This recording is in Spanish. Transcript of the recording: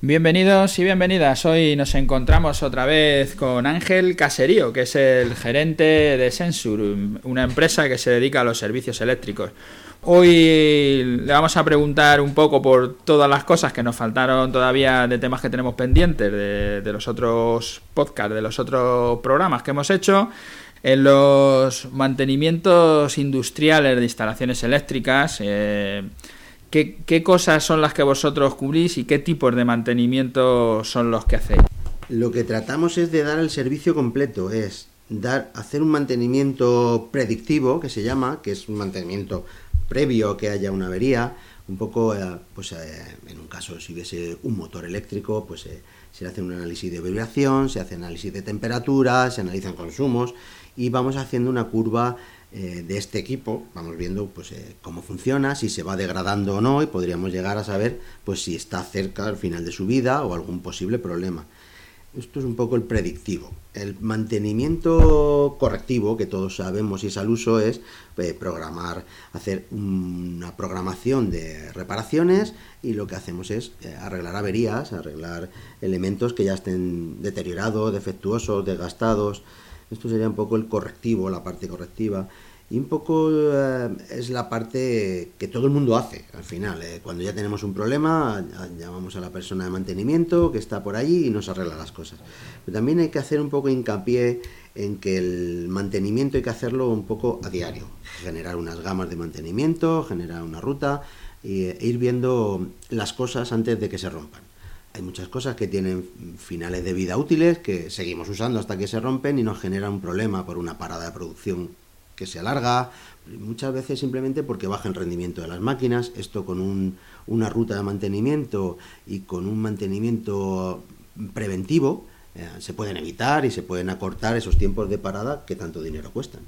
Bienvenidos y bienvenidas. Hoy nos encontramos otra vez con Ángel Caserío, que es el gerente de Sensur, una empresa que se dedica a los servicios eléctricos. Hoy le vamos a preguntar un poco por todas las cosas que nos faltaron todavía de temas que tenemos pendientes de, los otros podcasts, de los otros programas que hemos hecho en los mantenimientos industriales de instalaciones eléctricas. Eh, ¿Qué, cosas son las que vosotros cubrís y qué tipos de mantenimiento son los que hacéis? Lo que tratamos es de dar el servicio completo, es dar, hacer un mantenimiento predictivo, que se llama, que es un mantenimiento previo a que haya una avería, un poco, eh, pues eh, en un caso si hubiese un motor eléctrico, pues eh, se hace un análisis de vibración, se hace análisis de temperatura, se analizan consumos y vamos haciendo una curva eh, de este equipo, vamos viendo pues eh, cómo funciona, si se va degradando o no y podríamos llegar a saber pues si está cerca al final de su vida o algún posible problema. Esto es un poco el predictivo. El mantenimiento correctivo, que todos sabemos y es al uso, es eh, programar, hacer una programación de reparaciones y lo que hacemos es arreglar averías, arreglar elementos que ya estén deteriorados, defectuosos, desgastados. Esto sería un poco el correctivo, la parte correctiva. Y un poco eh, es la parte que todo el mundo hace al final. Eh, cuando ya tenemos un problema, llamamos a la persona de mantenimiento que está por allí y nos arregla las cosas. Pero también hay que hacer un poco hincapié en que el mantenimiento hay que hacerlo un poco a diario. Generar unas gamas de mantenimiento, generar una ruta e ir viendo las cosas antes de que se rompan. Hay muchas cosas que tienen finales de vida útiles que seguimos usando hasta que se rompen y nos generan un problema por una parada de producción que se alarga, muchas veces simplemente porque baja el rendimiento de las máquinas. Esto con una ruta de mantenimiento y con un mantenimiento preventivo eh, se pueden evitar y se pueden acortar esos tiempos de parada que tanto dinero cuestan.